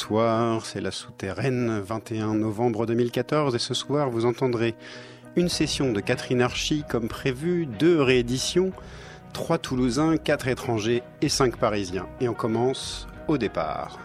Bonsoir, c'est la souterraine, 21 novembre 2014, et ce soir vous entendrez une session de Catherine Archie comme prévu, deux rééditions, trois Toulousains, quatre étrangers et cinq Parisiens. Et on commence au départ.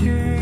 you.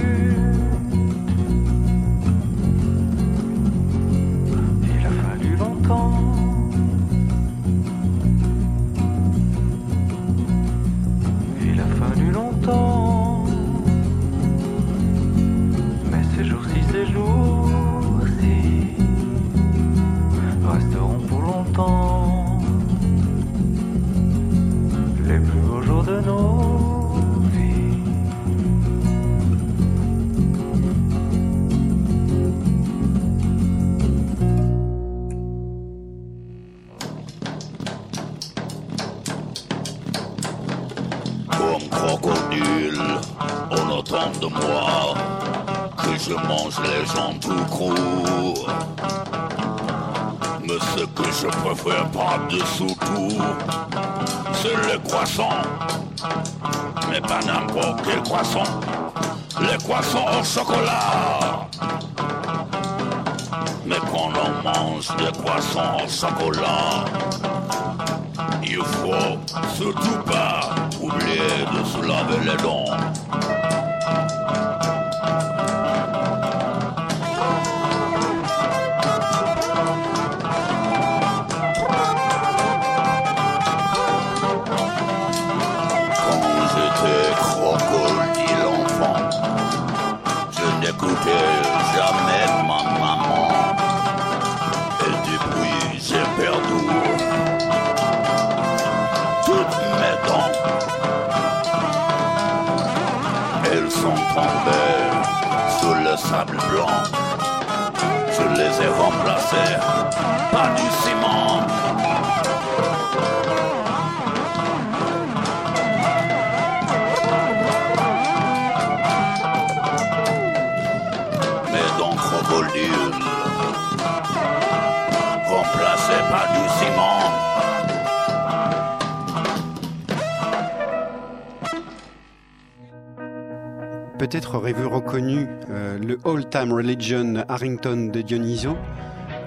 Religion Harrington de Dionyso,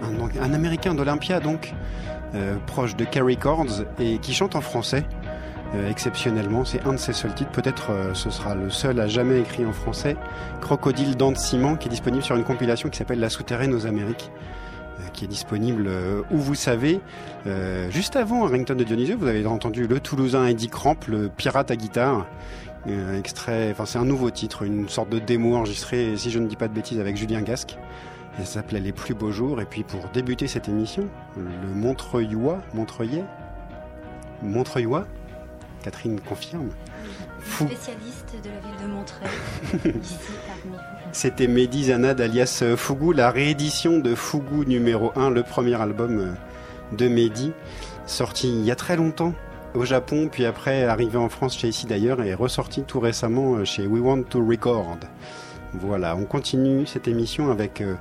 un, Américain d'Olympia donc, euh, proche de Kerry Chords et qui chante en français. euh, exceptionnellement, c'est un de ses seuls titres. Peut-être euh, ce sera le seul à jamais écrit en français. Crocodile dents de ciment, qui est disponible sur une compilation qui s'appelle La souterraine aux Amériques, qui est disponible où vous savez. Juste avant Harrington de Dionyso, vous avez entendu le Toulousain Eddie Cramp, le pirate à guitare. Euh, extrait, enfin c'est un nouveau titre, une sorte de démo enregistrée, si je ne dis pas de bêtises, avec Julien Gasque. Ça s'appelait Les plus beaux jours. Et puis pour débuter cette émission, le Montreuillois, Montreuillet, Montreuillois, Catherine confirme. Fou. Spécialiste de la ville de Montreuil, ici parmi vous. C'était Mehdi Zanad alias euh, Fougou, la réédition de Fougou numéro 1, le premier album euh, de Mehdi, sorti il y a très longtemps au Japon, puis après arrivé en France chez ici d'ailleurs et ressorti tout récemment euh, chez We Want to Record. Voilà, on continue cette émission avec euh,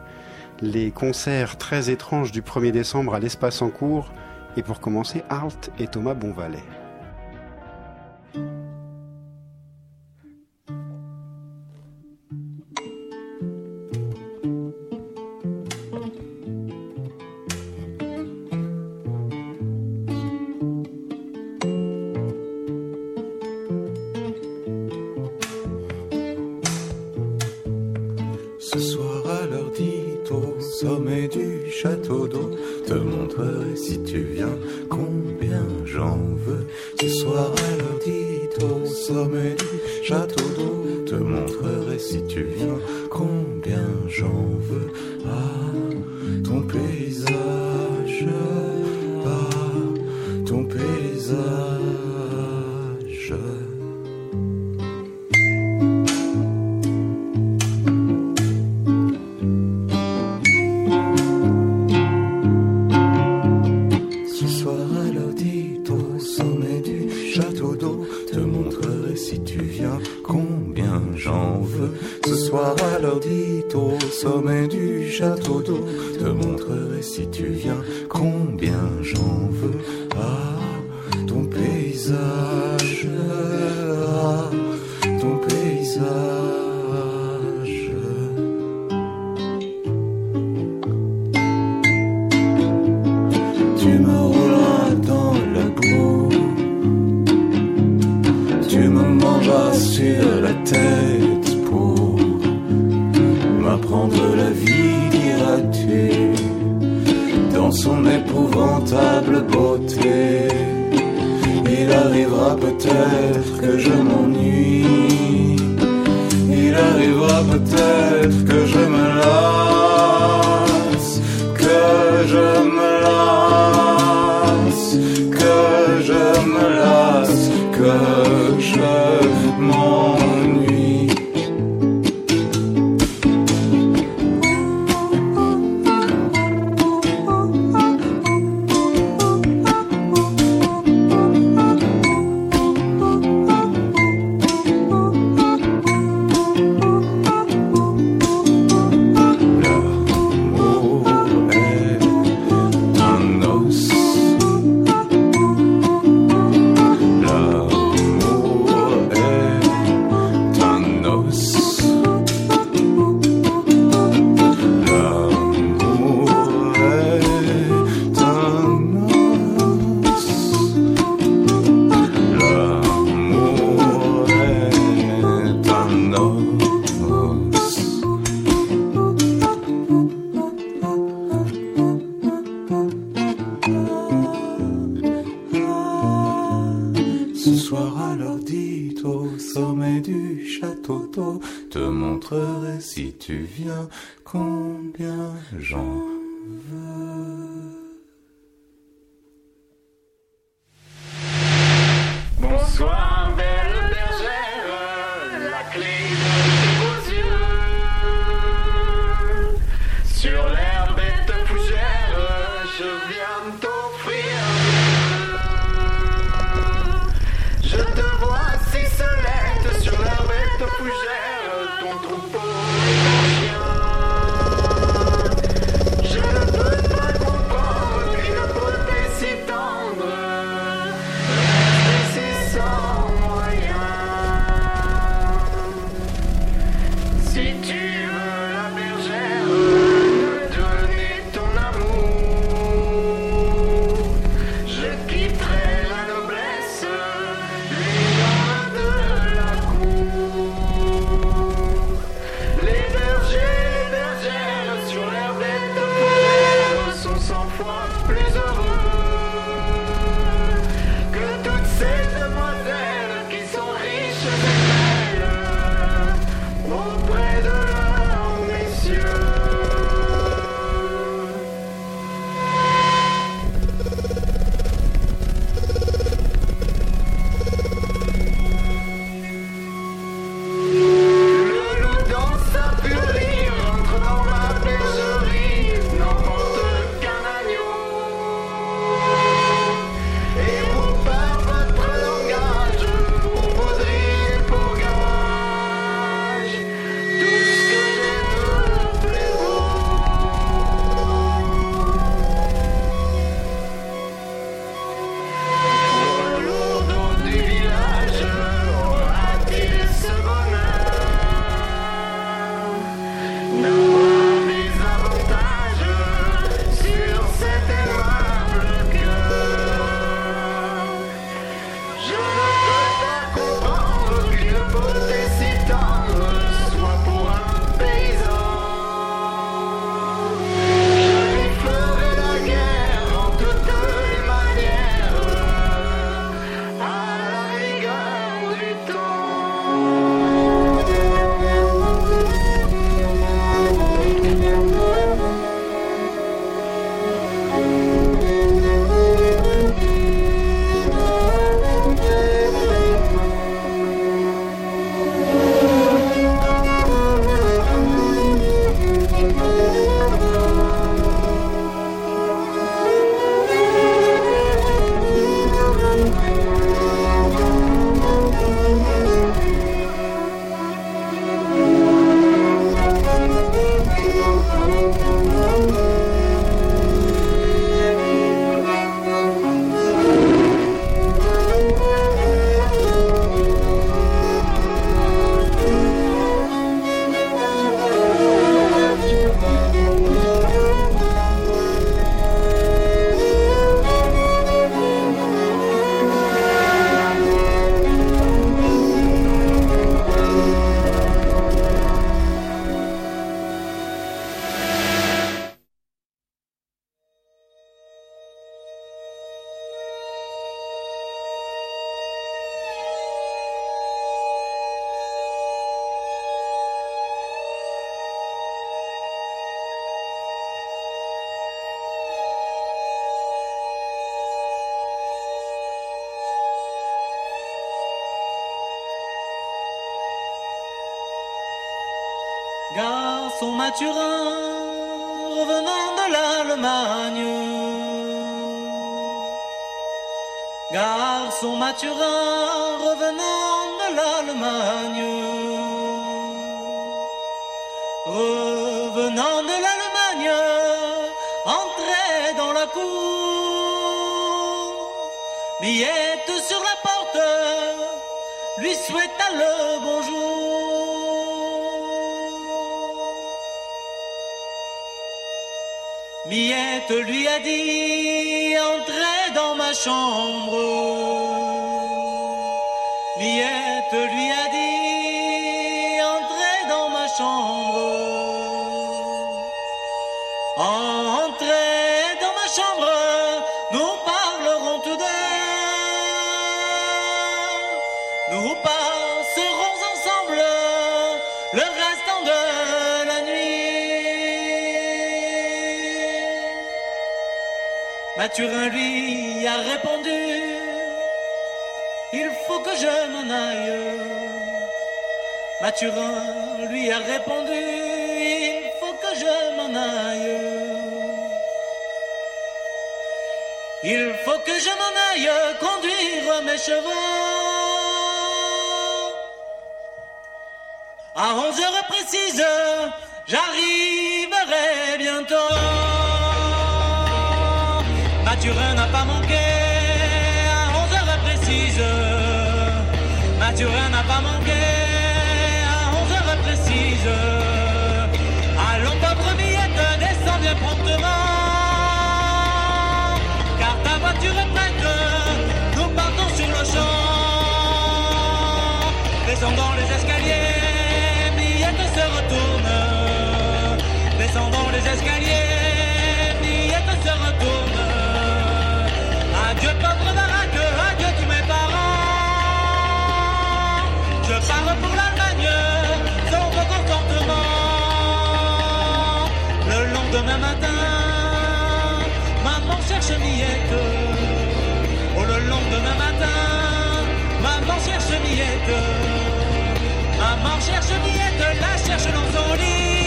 les concerts très étranges du 1er décembre à l'espace en cours. Et pour commencer, Art et Thomas Bonvalet. Mathurin lui a répondu Il faut que je m'en aille. Mathurin lui a répondu Il faut que je m'en aille. Il faut que je m'en aille conduire mes chevaux. À 11 heures précises, j'arriverai bientôt. Mathurin n'a pas manqué à 11 heures précises. Mathurin n'a pas manqué à 11 heures précises. Allons, pauvre Miette, descends bien promptement. Car ta voiture est prête, nous partons sur le champ. Descendons les escaliers, Miette se retourne. Descendons les escaliers, cherche Miette. Oh, le lendemain matin, maman cherche Miette. Maman cherche Miette, la cherche dans son lit.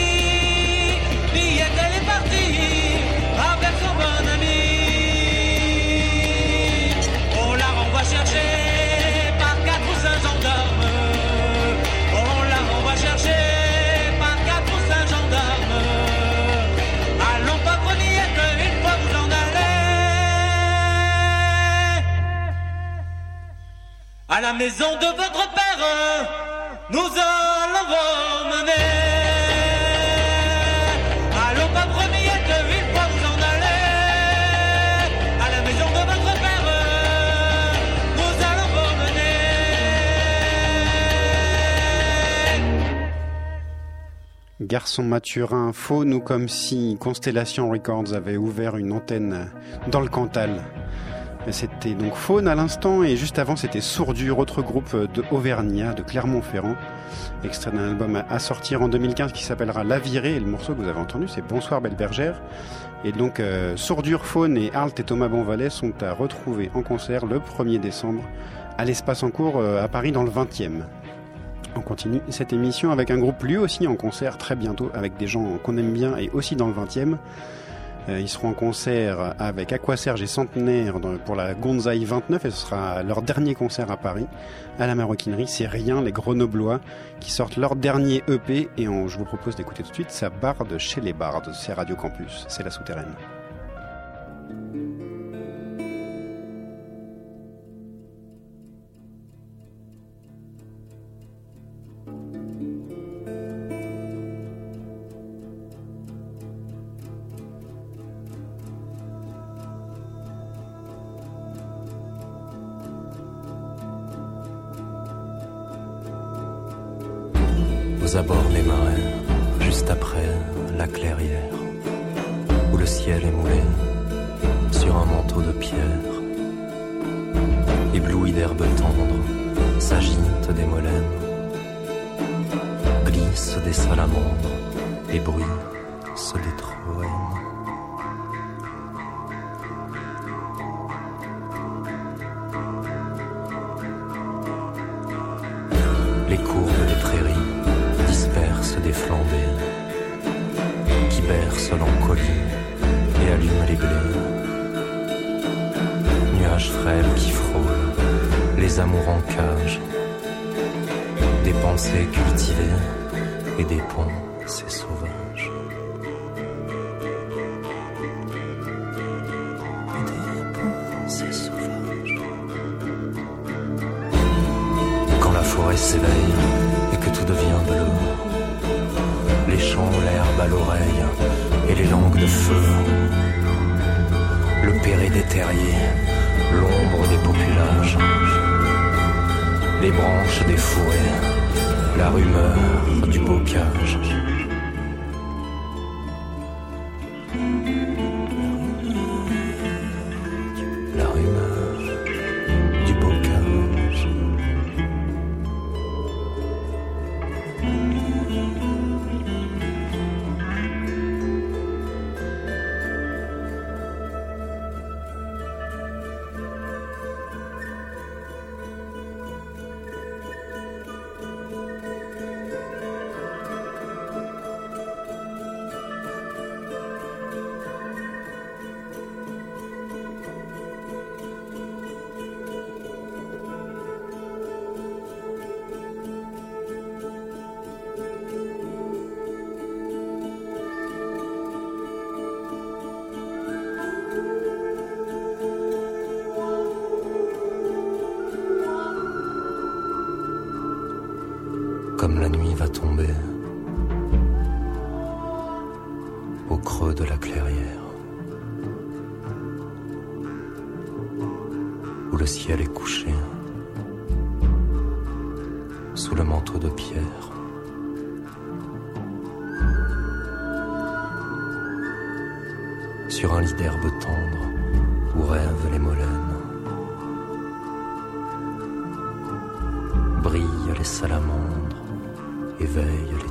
À la maison de votre père, nous allons vous mener. Allons pas Miette, une fois vous en allez. À la maison de votre père, nous allons vous mener. Garçon Mathurin, faux nous comme si Constellation Records avait ouvert une antenne dans le Cantal. C'était donc Faune à l'instant et juste avant c'était Sourdure, autre groupe de Auvergnat, de Clermont-Ferrand, extrait d'un album à- à sortir en 2015 qui s'appellera La Virée et le morceau que vous avez entendu c'est Bonsoir Belle Bergère. Et donc euh, Sourdure, Faune et Arlt et Thomas Bonvalet sont à retrouver en concert le 1er décembre à l'espace en cours euh, à Paris dans le 20e. On continue cette émission avec un groupe lui aussi en concert très bientôt avec des gens qu'on aime bien et aussi dans le 20e. Euh, ils seront en concert avec Aquaserge et Centenaire pour la Gonzaï 29 et ce sera leur dernier concert à Paris à la Maroquinerie. C'est rien, les Grenoblois qui sortent leur dernier EP et je vous propose d'écouter tout de suite sa barde chez les bardes. C'est Radio Campus, c'est la souterraine. Creux de la clairière, où le ciel est couché sous le manteau de pierre. Sur un lit d'herbe tendre où rêvent les molènes, brillent les salamandres, éveillent les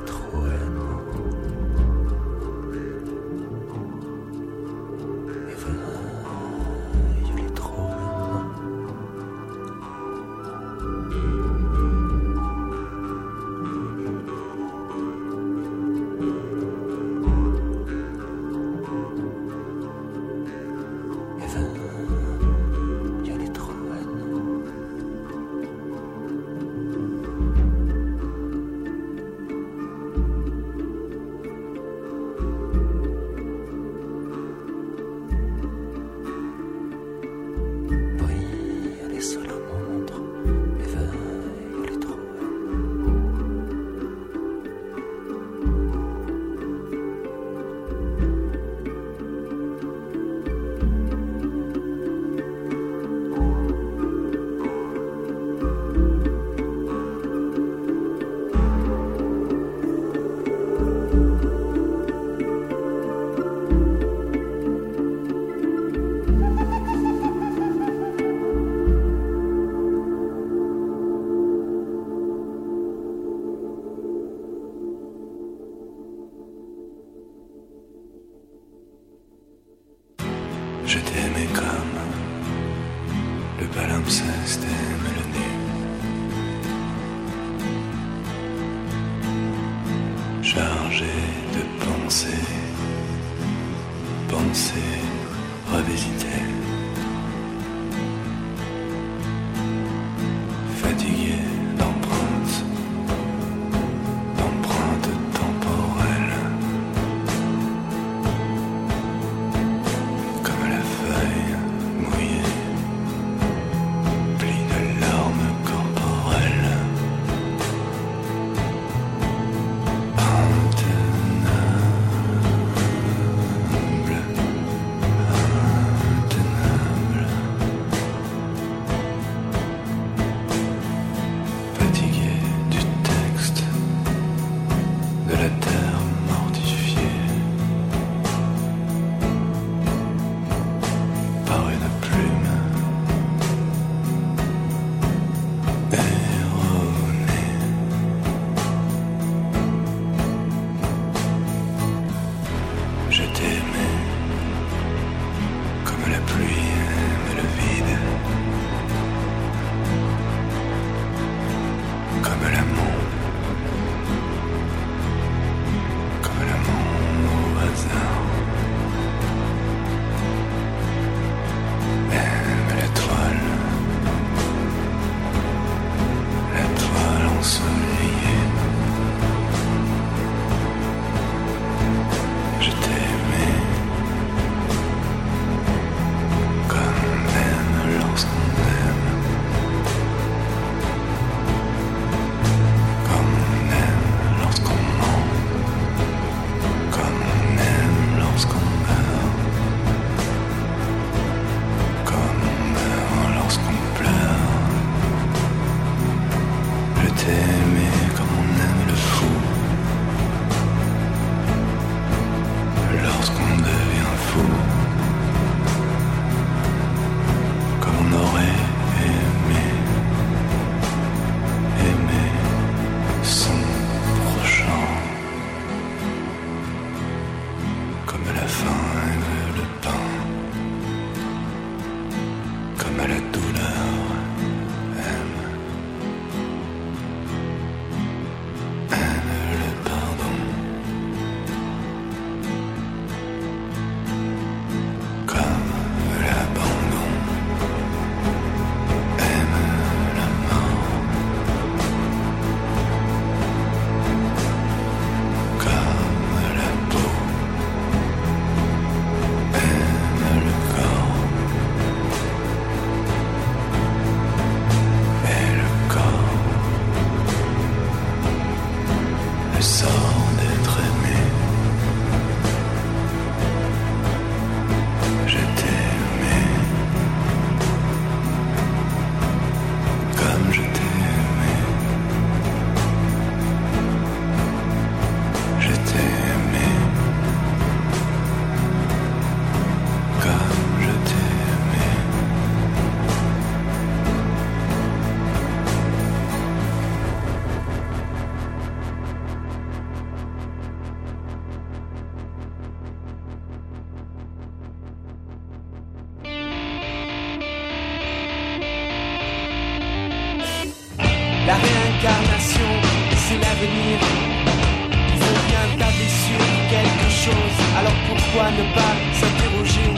pourquoi ne pas s'interroger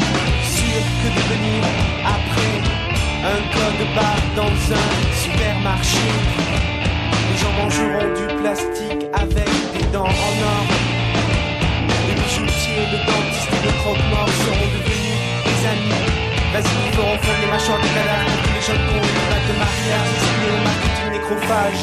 sur que devenir après un code barre dans un supermarché Les gens mangeront du plastique avec des dents en or. Les bijoutiers, le dentiste et le croque-mort seront devenus des amis. Vas-y, ils feront fondre les mâchoires des cadavres les jeunes cons les bagues de mariage destinés au marketing nécrophage.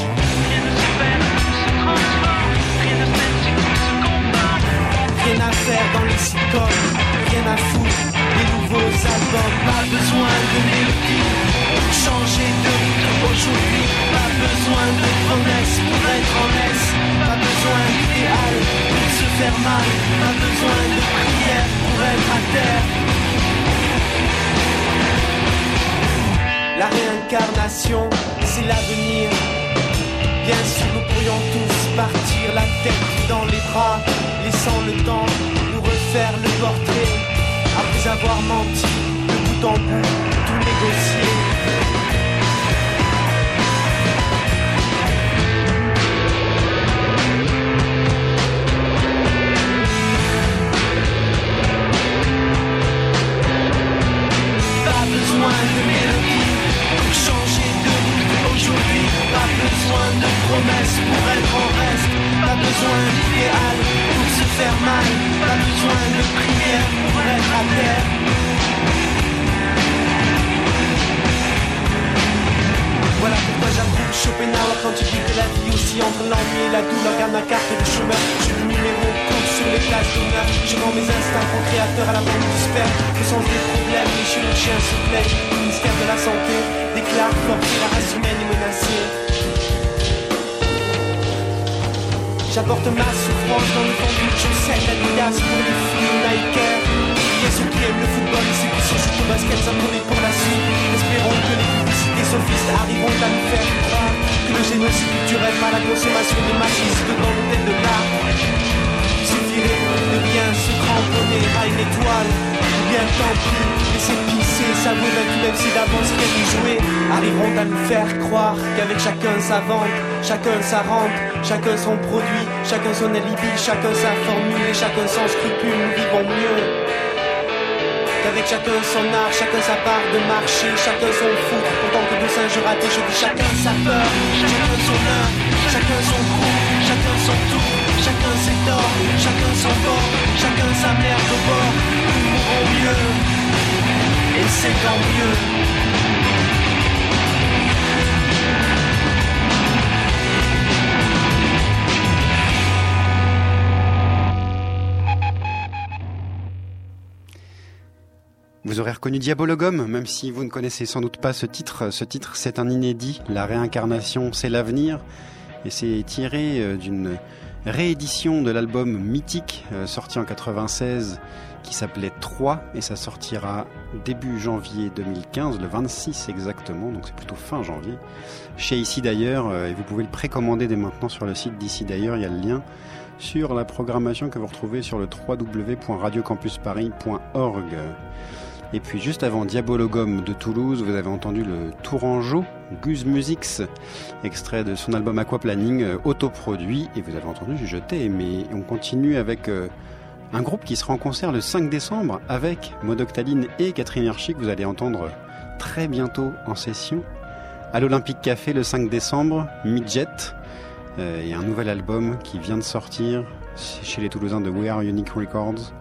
Rien à faire dans les sitcoms, rien à foutre. Les nouveaux albums, pas besoin de mélodie. Changer de aujourd'hui, pas besoin de promesses pour être en laisse. Pas besoin d'idéal pour se faire mal, pas besoin de prière pour être à terre. La réincarnation, c'est l'avenir. Bien sûr, nous pourrions tous partir la tête dans les bras, laissant le temps nous refaire le portrait. Après avoir menti, de bout en bout, tout négocié. Pas besoin de Pas besoin de promesses pour être en reste. Pas besoin d'idéal pour se faire mal. Pas besoin de prière pour être à terre. Voilà pourquoi j'approuve Schopenhauer quand tu que la vie aussi entre l'ennui et la douleur Garde ma carte de chômeur, je suis le numéro compte sur les places d'honneur Je vends mes instincts procréateurs à la banque du sperme Le sens des problèmes, les chirurgiens se plaignent Le ministère de la Santé déclare fort que la race humaine est menacée J'apporte ma souffrance dans le fond d'une chaussette Adidas pour les filles Nike. Il y a ceux qui aiment le football et ceux qui se jouent au basket s'abonner pour la suite. Espérons que les publicités sophistes arriveront à nous faire croire Que le génocide culturel par la consommation de marxistes dans l'hôtel de l'art suffirait de bien se cramponner à une étoile Ou bien tant pis, laisser pisser, savourer vaincu même si d'avance rien n'y jouer Arriveront à nous faire croire qu'avec chacun sa vente Chacun sa rente, chacun son produit, chacun son alibi, chacun sa formule et chacun sans scrupule, nous vivons mieux. Qu'avec chacun son art, chacun sa part de marché, chacun son fou, autant que de singes ratés, je dis chacun sa peur, chacun son heure, chacun son coup, chacun son tour, chacun ses torts, chacun son bord, chacun sa merde au bord, nous mourrons mieux, et c'est tant mieux. Reconnu Diabologum, même si vous ne connaissez sans doute pas ce titre. Ce titre, c'est un inédit. La réincarnation, c'est l'avenir. Et c'est tiré euh, d'une réédition de l'album Mythique, euh, sorti en 96, qui s'appelait 3, et ça sortira début janvier 2015, le 26 exactement, donc c'est plutôt fin janvier. Chez Ici d'ailleurs, euh, et vous pouvez le précommander dès maintenant sur le site d'ici d'ailleurs, il y a le lien sur la programmation que vous retrouvez sur le www.radiocampusparis.org. Et puis juste avant Diabologum de Toulouse, vous avez entendu le Tourangeau, Gus Musics, extrait de son album Aquaplaning, euh, autoproduit, et vous avez entendu Je t'ai. On continue avec euh, un groupe qui sera en concert le 5 décembre avec Modoctaline et Catherine Herschy, que vous allez entendre très bientôt en session. À l'Olympique Café le 5 décembre, Midget, euh, et un nouvel album qui vient de sortir chez les Toulousains de We Are Unique Records.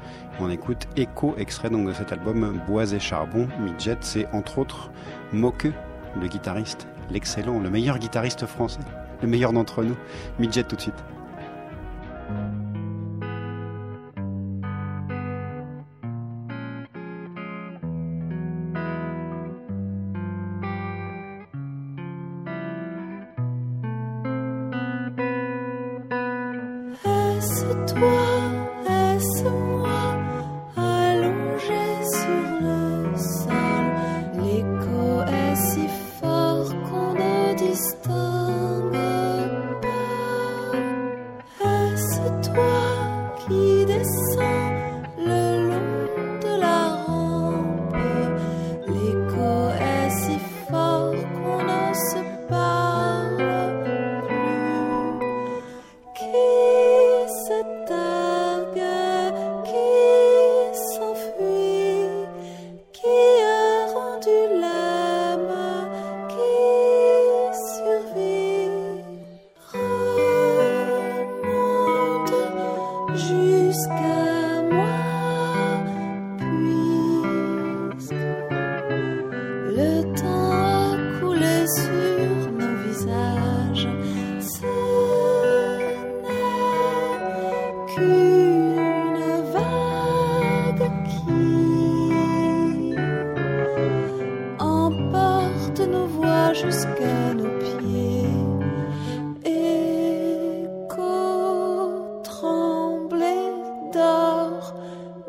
On écoute Echo, extrait donc de cet album Bois et Charbon. Midget, c'est entre autres Moqueux, le guitariste, l'excellent, le meilleur guitariste français, le meilleur d'entre nous. Midget tout de suite.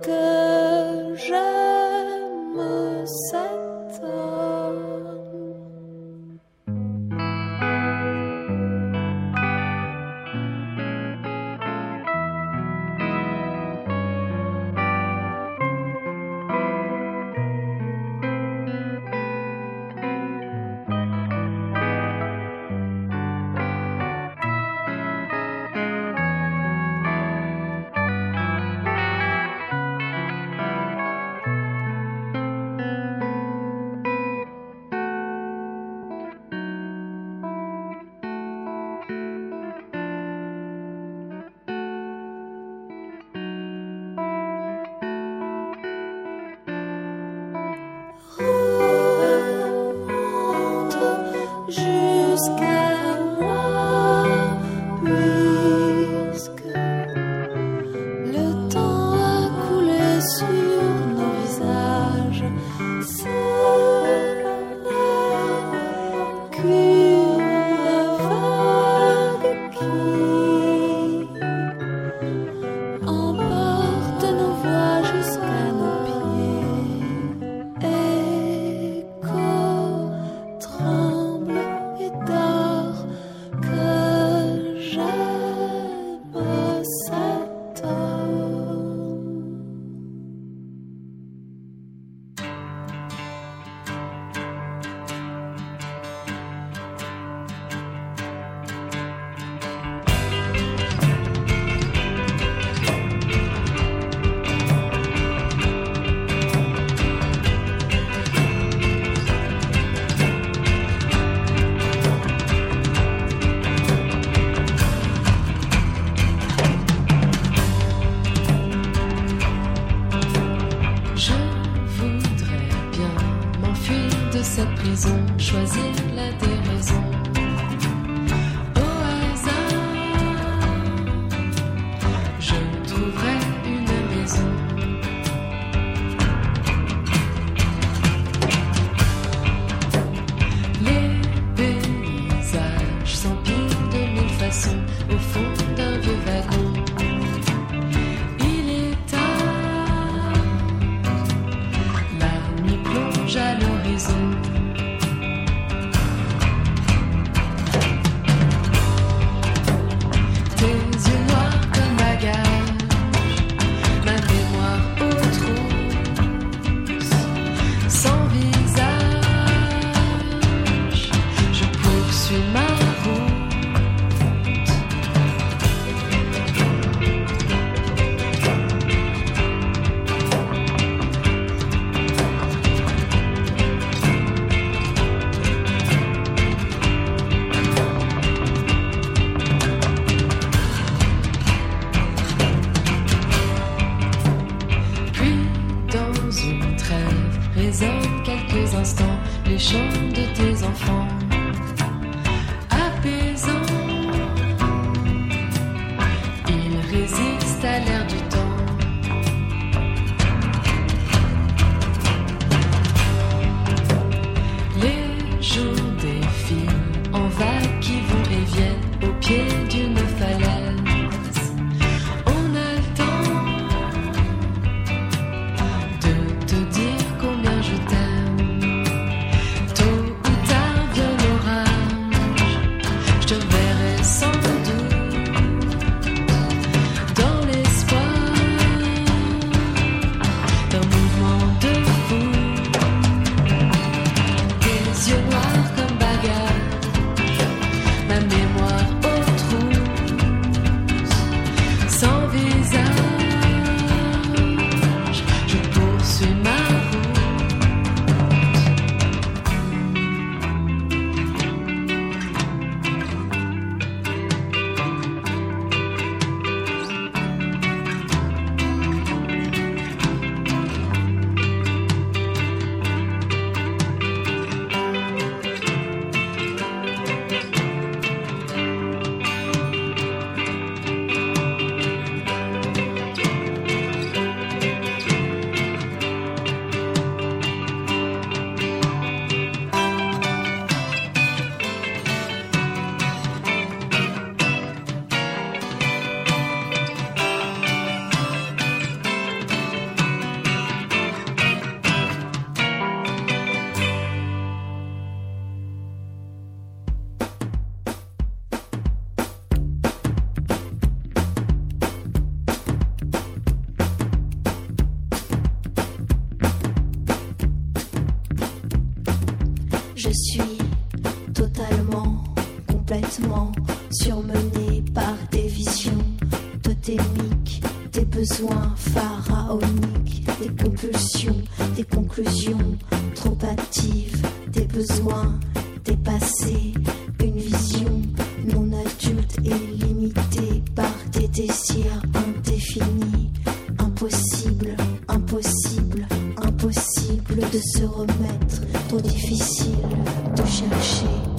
Que impossible, impossible, impossible de se remettre, trop difficile de chercher.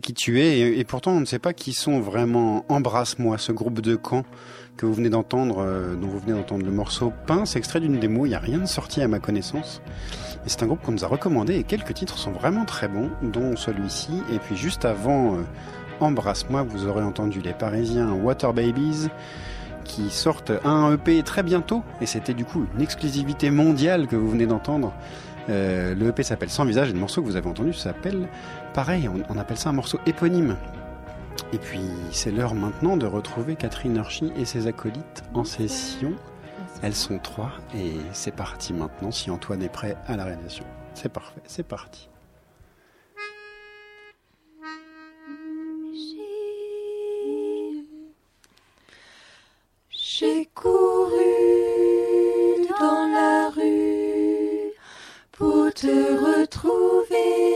Qui tu es et, et pourtant on ne sait pas qui sont vraiment Embrasse-moi, ce groupe de camps que vous venez d'entendre, euh, dont vous venez d'entendre le morceau Pince, extrait d'une démo. Il n'y a rien de sorti à ma connaissance. Mais c'est un groupe qu'on nous a recommandé et quelques titres sont vraiment très bons, dont celui-ci. Et puis juste avant euh, Embrasse-moi, vous aurez entendu les Parisiens Water Babies qui sortent un EP très bientôt et c'était du coup une exclusivité mondiale que vous venez d'entendre. Euh, le EP s'appelle Sans visage et le morceau que vous avez entendu s'appelle pareil, on, on appelle ça un morceau éponyme. Et puis c'est l'heure maintenant de retrouver Catherine Archy et ses acolytes en session. Elles sont trois et c'est parti maintenant si Antoine est prêt à la réalisation. C'est parfait, c'est parti. J'ai couru dans la rue te retrouver.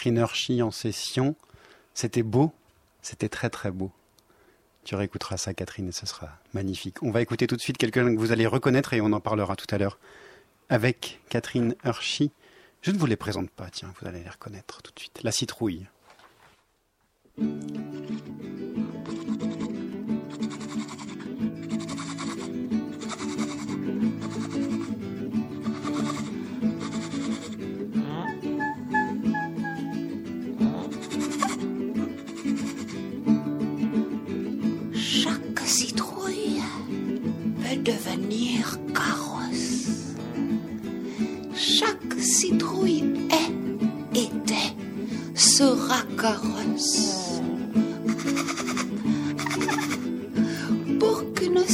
Catherine Hershey en session. C'était beau, c'était très très beau. Tu réécouteras ça, Catherine, et ce sera magnifique. On va écouter tout de suite quelqu'un que vous allez reconnaître et on en parlera tout à l'heure avec Catherine Hershey. Je ne vous les présente pas, tiens, vous allez les reconnaître tout de suite. La citrouille.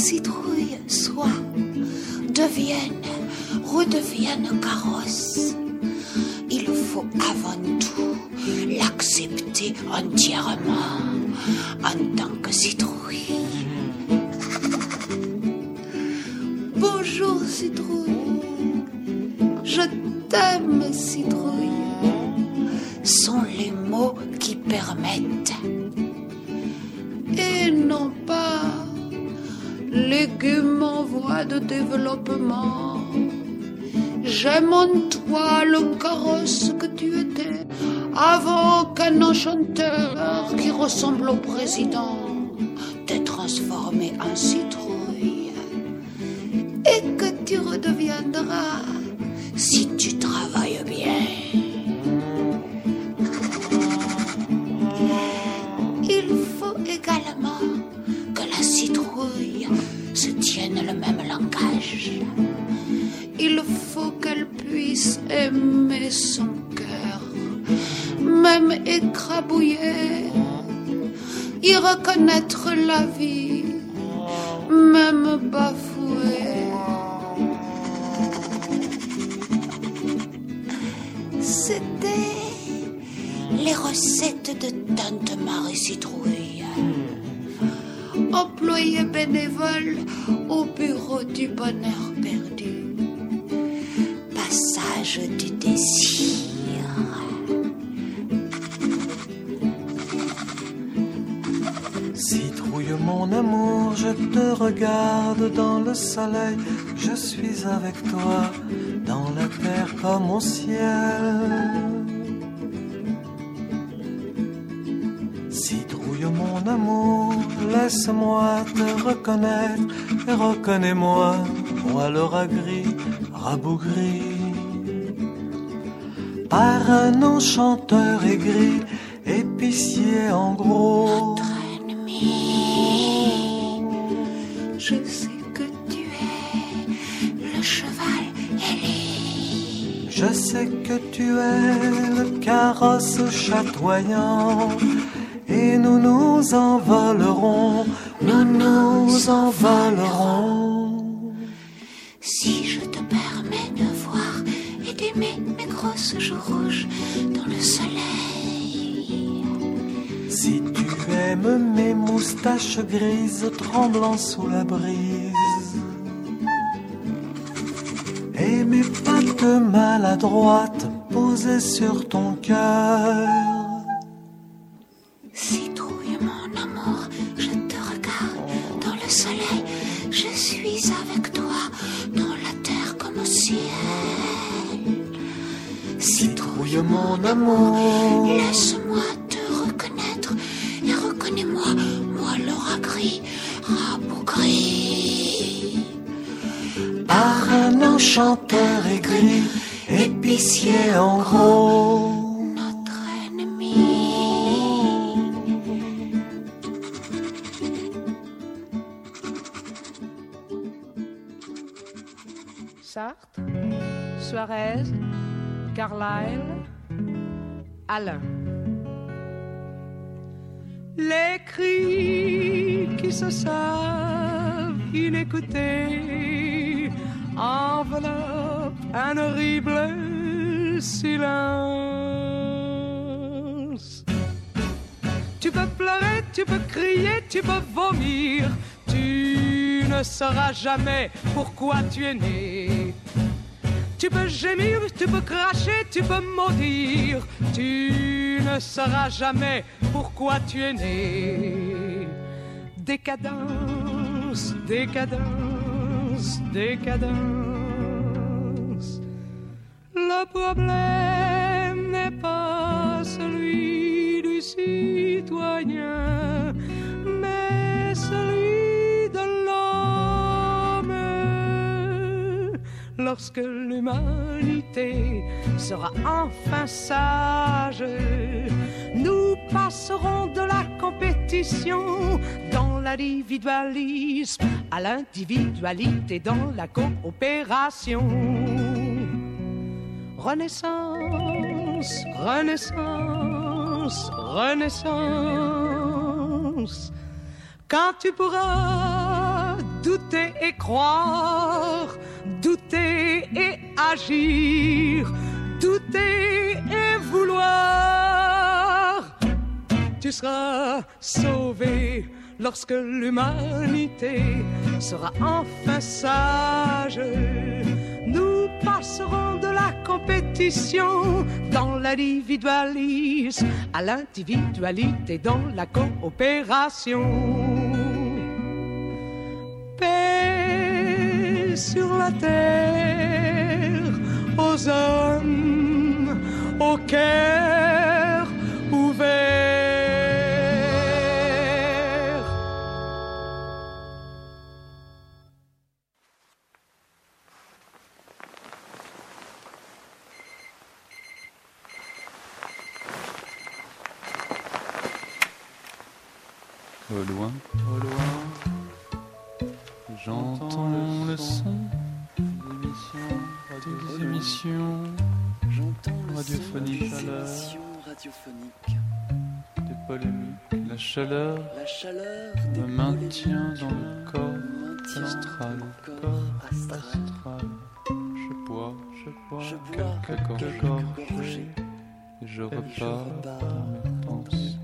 Citrouille soit, devienne, redevienne carrosse, il faut avant tout l'accepter entièrement en tant que citrouille. Bonjour citrouille, de développement. J'aime en toi le carrosse que tu étais avant qu'un enchanteur qui ressemble au président te transformé en citrouille et que tu redeviendras reconnaître la vie, même bafouer. C'était les recettes de Tante Marie Citrouille. Employée bénévole au bureau du bonheur soleil, je suis avec toi dans la terre comme au ciel. Citrouille mon amour, laisse-moi te reconnaître et reconnais-moi, moi le rat gris, rabougri. Par un enchanteur aigri, chatoyant et nous nous envolerons, nous nous envolerons. Si je te permets de voir et d'aimer mes grosses joues rouges dans le soleil. Si tu aimes mes moustaches grises tremblant sous la brise et mes pattes peu sur ton cœur. Citrouille, mon amour, je te regarde dans le soleil. Je suis avec toi dans la terre comme au ciel. Citrouille, mon amour. Laisse-moi te reconnaître et reconnais-moi, moi l'aura gris, rabougri. Par un enchanteur aigri, épicier en gros. Notre ennemi. Sartre, Suarez, Carlyle, Alain. Les cris qui se savent inécoutés enveloppent un horrible silence. Tu peux pleurer, tu peux crier, tu peux vomir. Tu ne sauras jamais pourquoi tu es né. Tu peux gémir, tu peux cracher, tu peux maudire. Tu ne sauras jamais pourquoi tu es né. Décadence, décadence, décadence. Le problème n'est pas celui du citoyen, mais celui de l'homme. Lorsque l'humanité sera enfin sage, nous passerons de la compétition dans l'individualisme à l'individualité dans la coopération. Renaissance, renaissance, renaissance. Quand tu pourras douter et croire, douter et agir, douter et vouloir, tu seras sauvé lorsque l'humanité sera enfin sage. Nous passerons de la compétition dans l'individualisme à l'individualité dans la coopération. Paix sur la terre aux hommes au Au loin, au loin, j'entends le son des émissions radiophoniques, radiophonique. des polémiques. La chaleur, La chaleur me maintient dans le corps astral. Corps astral. Je bois, je bois, quelques gorgées et je repars dans mes pensées.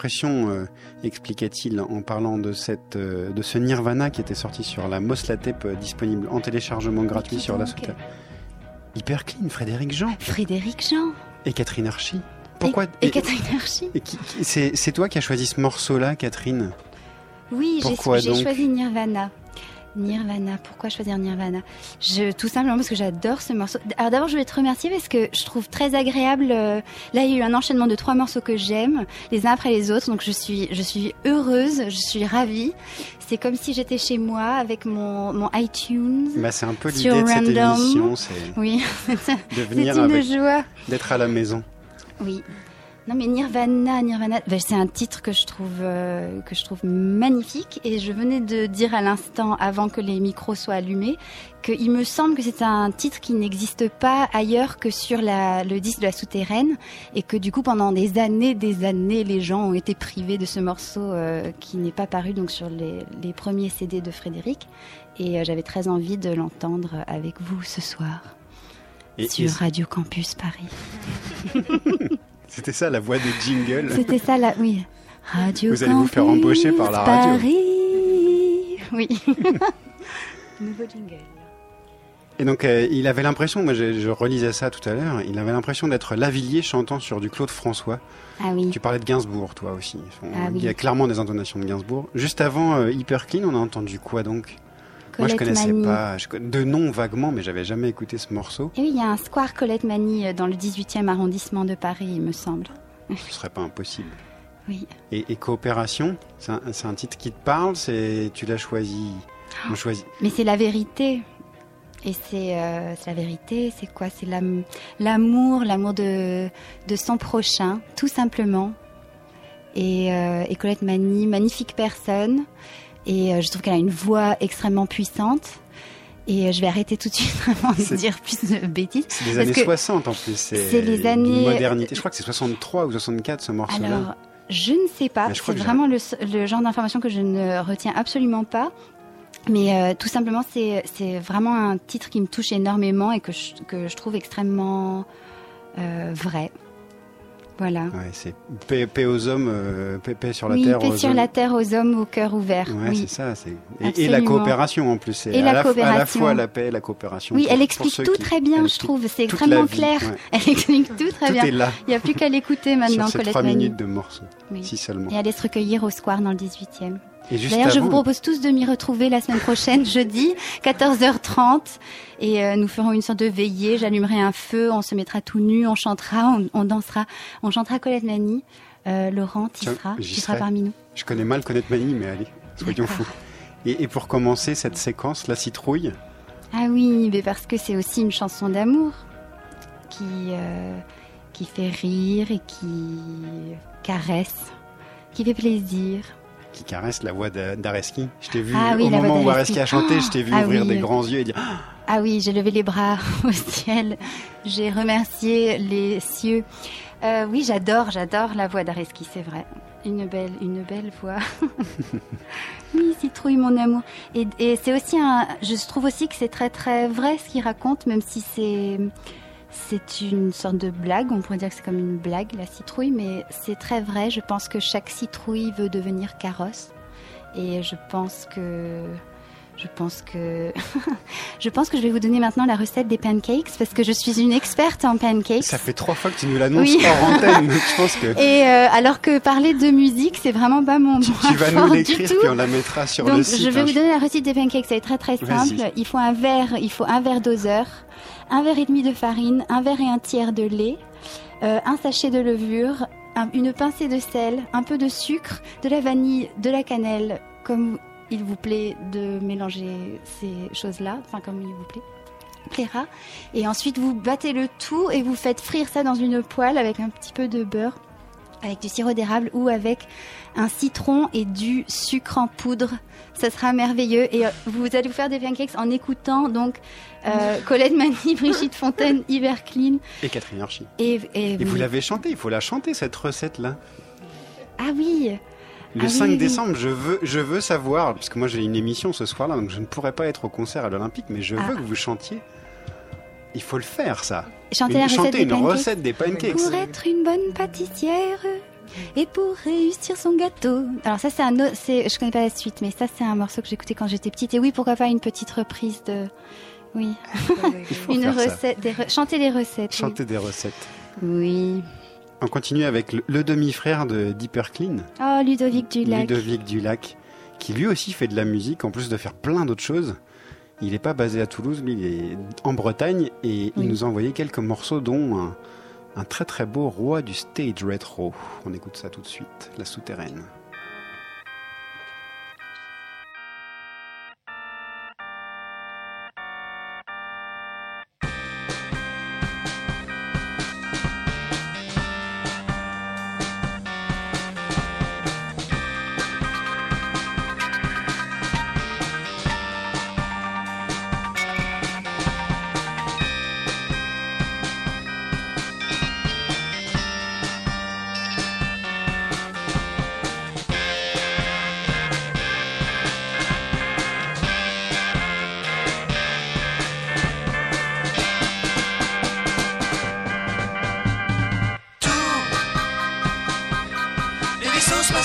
L'impression, euh, expliquait-il en parlant de cette euh, de ce Nirvana qui était sorti sur la Mosla Tape euh, disponible en téléchargement gratuit sur la souterraine. Hyper Clean, Frédéric Jean Frédéric Jean. et Catherine Archie. Pourquoi Et, et Catherine Archie. c'est toi qui as choisi ce morceau-là, Catherine? Oui, j'ai choisi Nirvana. Nirvana, pourquoi choisir Nirvana? Je, Tout simplement parce que j'adore ce morceau. Alors d'abord, je voulais te remercier parce que je trouve très agréable. euh, là, il y a eu un enchaînement de trois morceaux que j'aime, les uns après les autres. Donc je suis, je suis heureuse, je suis ravie. C'est comme si j'étais chez moi avec mon, mon iTunes. Bah, c'est un peu l'idée de cette émission, c'est Oui, de c'est venir une avec, joie. d'être à la maison. Oui. Non mais Nirvana, Nirvana, ben, c'est un titre que je trouve euh, que je trouve magnifique. Et je venais de dire à l'instant avant que les micros soient allumés qu'il me semble que c'est un titre qui n'existe pas ailleurs que sur la, le disque de la souterraine. Et que du coup pendant des années, des années, les gens ont été privés de ce morceau euh, qui n'est pas paru donc sur les, les premiers CD de Frédéric. Et euh, j'avais très envie de l'entendre avec vous ce soir Et- sur et- Radio Campus Paris. C'était ça la voix des jingles. C'était ça là, oui. Radio Vous allez vous faire embaucher par la radio. Paris. Oui. Nouveau jingle. Et donc, euh, il avait l'impression, moi je, je relisais ça tout à l'heure, il avait l'impression d'être Lavillier chantant sur du Claude François. Ah oui. Tu parlais de Gainsbourg, toi aussi. On- Ah Il y a oui. clairement des intonations de Gainsbourg. Juste avant euh, Hyper Clean, on a entendu quoi donc? Moi je connaissais Mani. pas, je de nom vaguement, mais j'avais jamais écouté ce morceau. Et oui, il y a un square Colette Mani euh, dans le 18e arrondissement de Paris, il me semble. Ce serait pas impossible. Oui. Et, et Coopération, c'est un, titre qui te parle, c'est tu l'as choisi. On choisit. Mais c'est la vérité. Et c'est euh, la vérité, c'est quoi? C'est l'am- l'amour, l'amour de, de son prochain, tout simplement. Et, euh, et Colette Mani, magnifique personne. Et euh, je trouve qu'elle a une voix extrêmement puissante. Et euh, je vais arrêter tout de suite avant de dire plus de bêtises. C'est des années que- 60 60 en plus. c'est les années- modernité. Je crois que c'est 63 ou 64 ce morceau-là. Alors, je ne sais pas. C'est vraiment le, le genre d'information que je ne retiens absolument pas. Mais euh, tout simplement, c'est c'est vraiment un titre qui me touche énormément et que je, que je trouve extrêmement euh, vrai. Voilà. Ouais, c'est paix, paix aux hommes, euh, paix, paix sur la oui, terre. paix aux sur hommes. la terre aux hommes au cœur ouvert. Ouais, oui. c'est ça. c'est- Et, et la coopération en plus. Et la la, fois- à la coopération. fois la paix et la coopération. Oui, pour- elle explique tout qui- très bien, elle je trouve. C'est extrêmement clair. ouais. Elle explique tout très Tout bien. est là. Il n'y a plus qu'à l'écouter maintenant, Sur ces Colette trois minutes de morceaux, Oui. si seulement. Et aller se recueillir au square dans le 18e. D'ailleurs, je vous propose tous de m'y retrouver la semaine prochaine, jeudi, 14h30. Et euh, nous ferons une sorte de veillée. J'allumerai un feu, on se mettra tout nu, on chantera, on, on dansera. On chantera Colette Mani. Euh, Laurent, tu seras, serai. parmi nous. Je connais mal connaître Mani, mais allez, soyons fous. Et, et pour commencer cette séquence, la citrouille, Ah oui, mais parce que c'est aussi une chanson d'amour qui, euh, qui fait rire et qui caresse, qui fait plaisir. Qui caresse la voix d'A- d'Areski. Je t'ai vu Ah oui, au moment où. Areski a chanté, je t'ai vu Ah ouvrir oui. des grands yeux et dire Ah Ah oui, j'ai levé les bras au ciel. J'ai remercié les cieux. Euh, oui, j'adore, j'adore la voix d'Areski, c'est vrai. Une belle, une belle voix. oui, citrouille, mon amour. Et, et c'est aussi un. Je trouve aussi que c'est très très vrai ce qu'il raconte, même si c'est c'est une sorte de blague. On pourrait dire que c'est comme une blague la citrouille, mais c'est très vrai. Je pense que chaque citrouille veut devenir carrosse, et je pense que je pense que je pense que je vais vous donner maintenant la recette des pancakes parce que je suis une experte en pancakes. Ça fait trois fois que tu nous l'annonces Oui. hors antenne. Je pense que Et euh, alors que parler de musique, c'est vraiment pas mon tu point vas nous l'écrire puis on la mettra sur Donc le site. je vais hein. vous donner la recette des pancakes, c'est très très Vas-y. simple. Il faut un verre, il faut un verre doseur, un verre et demi de farine, un verre et un tiers de lait, euh, un sachet de levure, un- une pincée de sel, un peu de sucre, de la vanille, de la cannelle, comme il vous plaît de mélanger ces choses-là, enfin comme il vous plaît plaira. Et ensuite, vous battez le tout et vous faites frire ça dans une poêle avec un petit peu de beurre, avec du sirop d'érable ou avec un citron et du sucre en poudre. Ça sera merveilleux. Et euh, vous allez vous faire des pancakes en écoutant donc euh, Colette Mani, Brigitte Fontaine, Hiver Clean. Et Catherine Archie. Et, et, Et vous oui. l'avez chanté, il faut la chanter cette recette-là. Ah oui Le Ah oui, 5 oui, oui. décembre, je veux, je veux savoir, parce que moi j'ai une émission ce soir-là, donc je ne pourrai pas être au concert à l'Olympique, mais je Ah. veux que vous chantiez. Il faut le faire, ça. Chanter Une- la recette chanter des une pancakes. recette des pancakes. Pour être une bonne pâtissière et pour réussir son gâteau. Alors ça c'est un autre, c'est je connais pas la suite mais ça c'est un morceau que j'écoutais quand j'étais petite et oui pourquoi pas une petite reprise de oui une recette des re- chanter les recettes. oui. Chanter des recettes. Oui. On continue avec le, le demi-frère de Deeper Clean, Oh Ludovic Dulac. Ludovic Dulac, qui lui aussi fait de la musique, en plus de faire plein d'autres choses. Il n'est pas basé à Toulouse, lui il est en Bretagne, et il nous a envoyé quelques morceaux, dont un, un très très beau roi du stage retro. On écoute ça tout de suite, La Souterraine.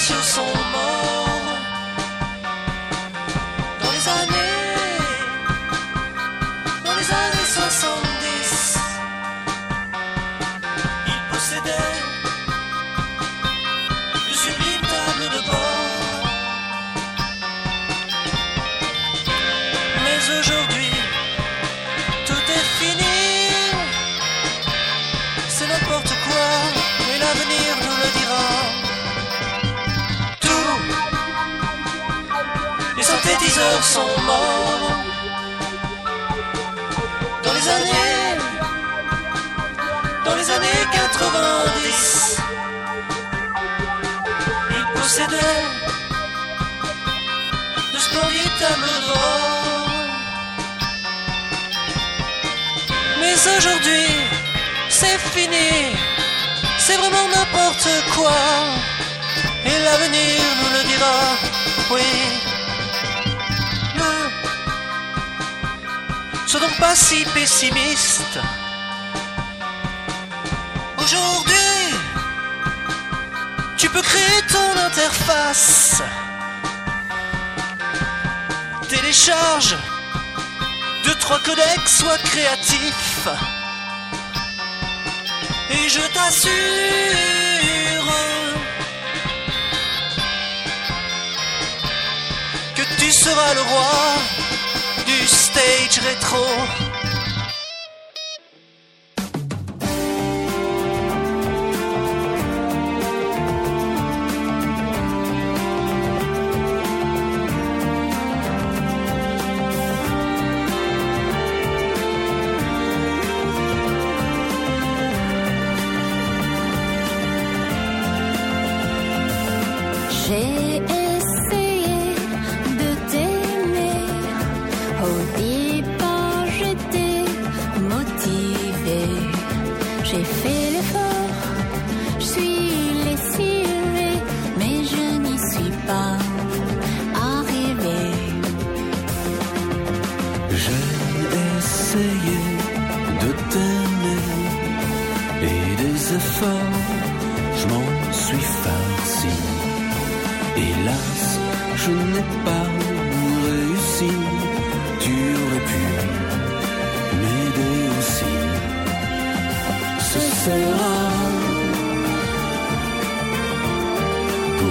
You're so. trois codecs, sois créatif. Et je t'assure que tu seras le roi du stage rétro.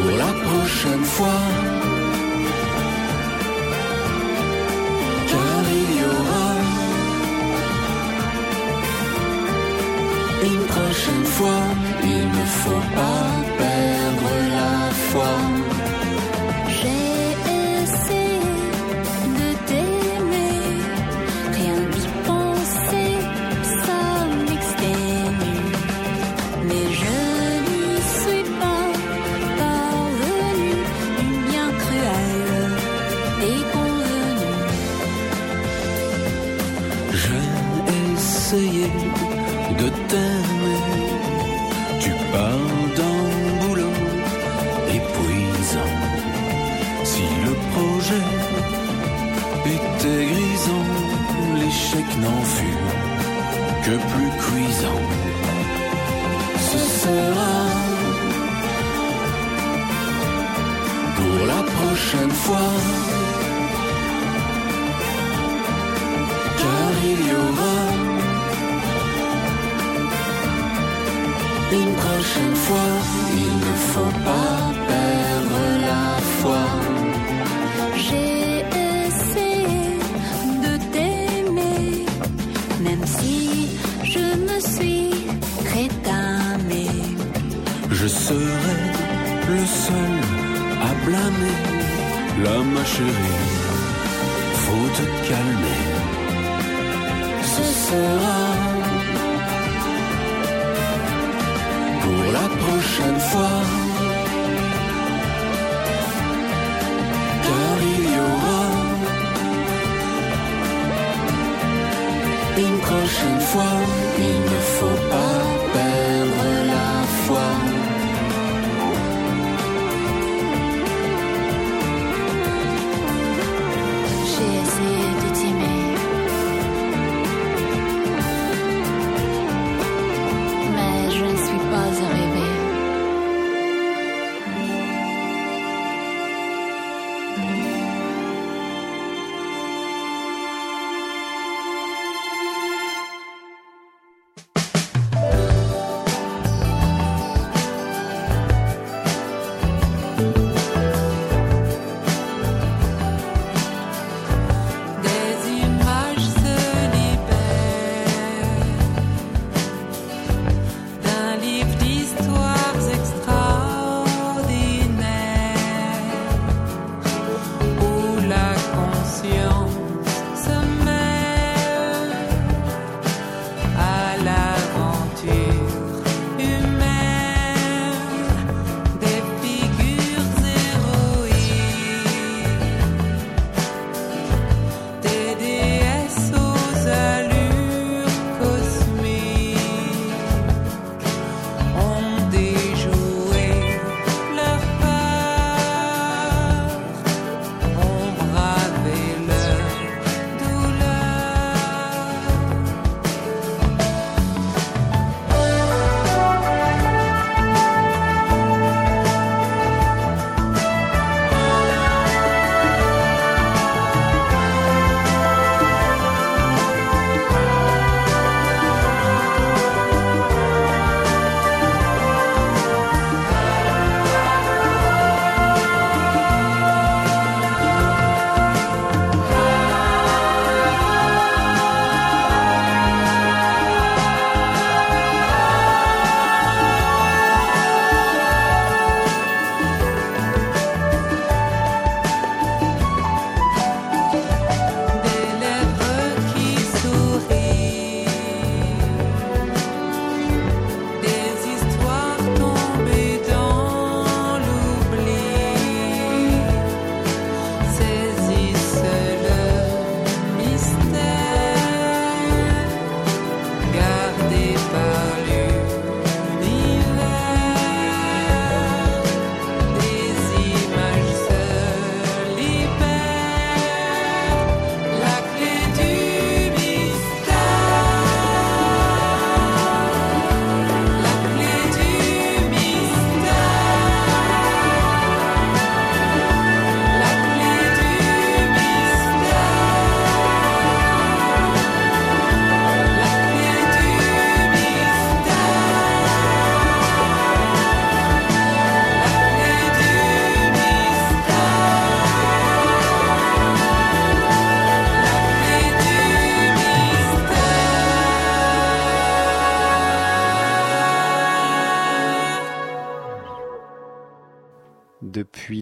pour la prochaine fois. Car il y aura une prochaine fois, il ne faut pas.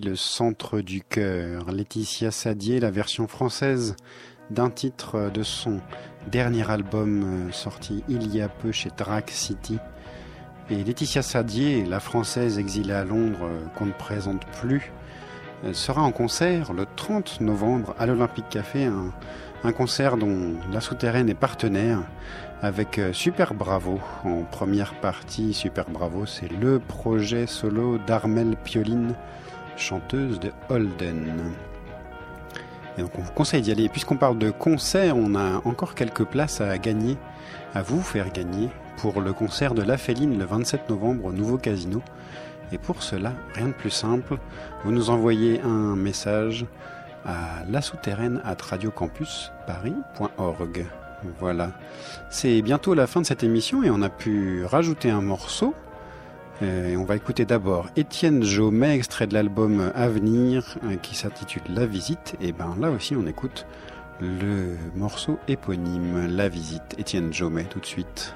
Le centre du cœur. Laetitia Sadier, la version française d'un titre de son dernier album euh, sorti il y a peu chez Drag City. Et Laetitia Sadier, la française exilée à Londres euh, qu'on ne présente plus, euh, sera en concert le 30 novembre à l'Olympique Café, un, concert dont la souterraine est partenaire avec Super Bravo en première partie. Super Bravo, c'est le projet solo d'Armel Pioline, chanteuse de Holden. Et donc on vous conseille d'y aller. Puisqu'on parle de concert, on a encore quelques places à gagner, à vous faire gagner pour le concert de La Féline le 27 novembre au Nouveau Casino. Et pour cela, rien de plus simple, vous nous envoyez un message à la souterraine at radiocampusparis.org. Voilà. C'est bientôt la fin de cette émission et on a pu rajouter un morceau. Et on va écouter d'abord Étienne Jaumet, extrait de l'album Avenir euh, qui s'intitule La Visite. Et ben là aussi on écoute le morceau éponyme La Visite. Étienne Jaumet tout de suite.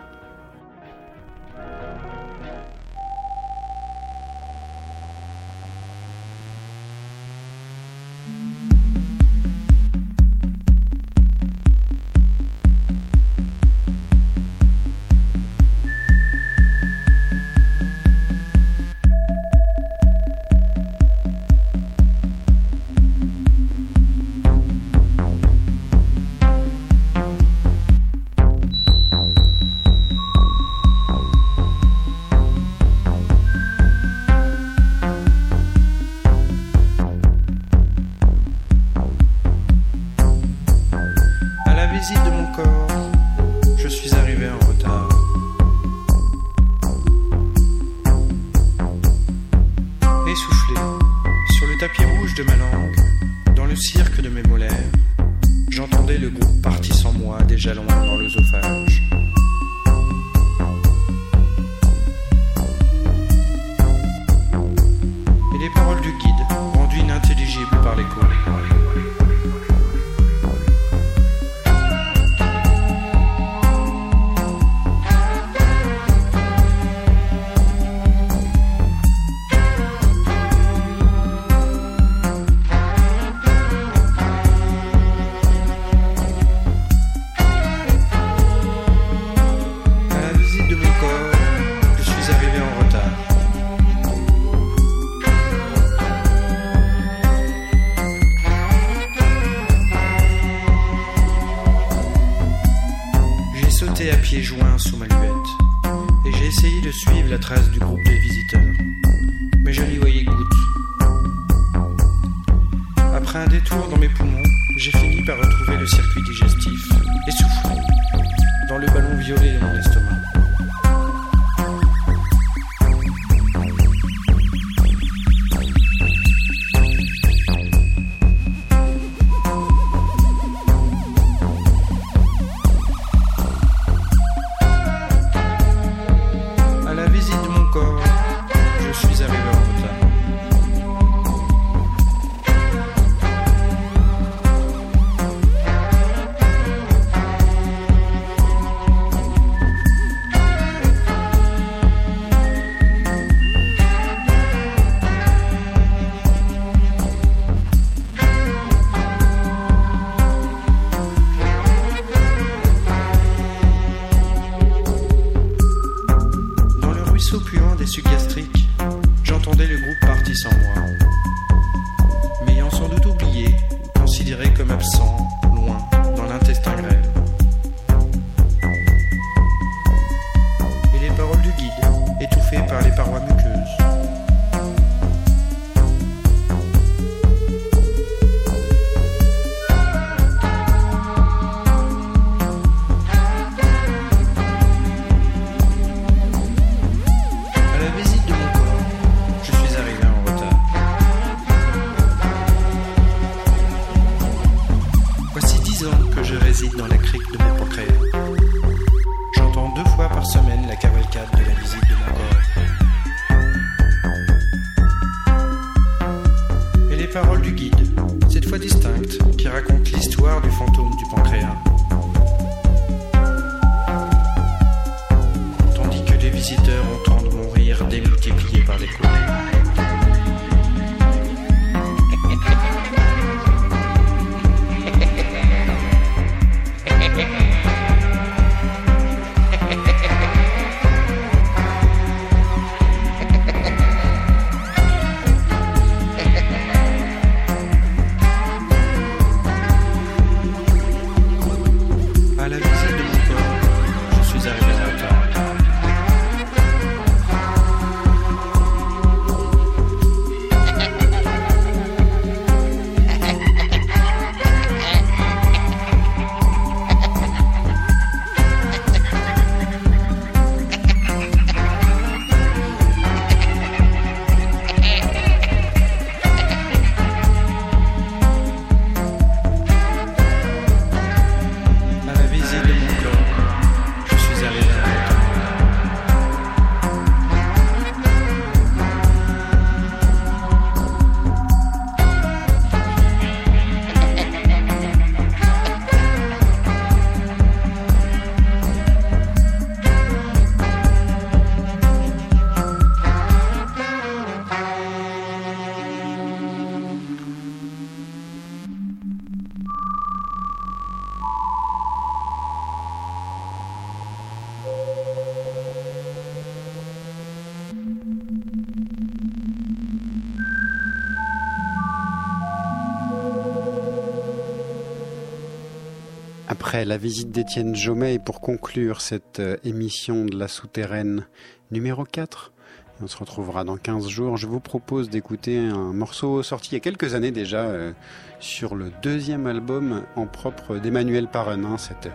Après la visite d'Étienne Jomet et pour conclure cette euh, émission de la souterraine numéro 4, et on se retrouvera dans 15 jours, je vous propose d'écouter un morceau sorti il y a quelques années déjà euh, sur le deuxième album en propre d'Emmanuel Parren, hein, cette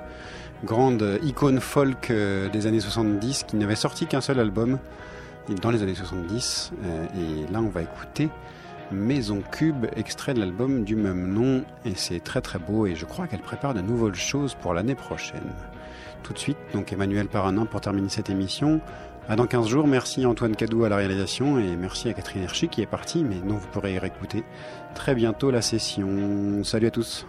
grande icône folk euh, des années 70 qui n'avait sorti qu'un seul album dans les années 70. euh, et là, on va écouter Maison Cube, extrait de l'album du même nom. Et c'est très très beau et je crois qu'elle prépare de nouvelles choses pour l'année prochaine. Tout de suite, donc Emmanuel Paranin pour terminer cette émission. À dans 15 jours, merci Antoine Cadou à la réalisation et merci à Catherine Herchy qui est partie, mais dont vous pourrez réécouter très bientôt la session. Salut à tous.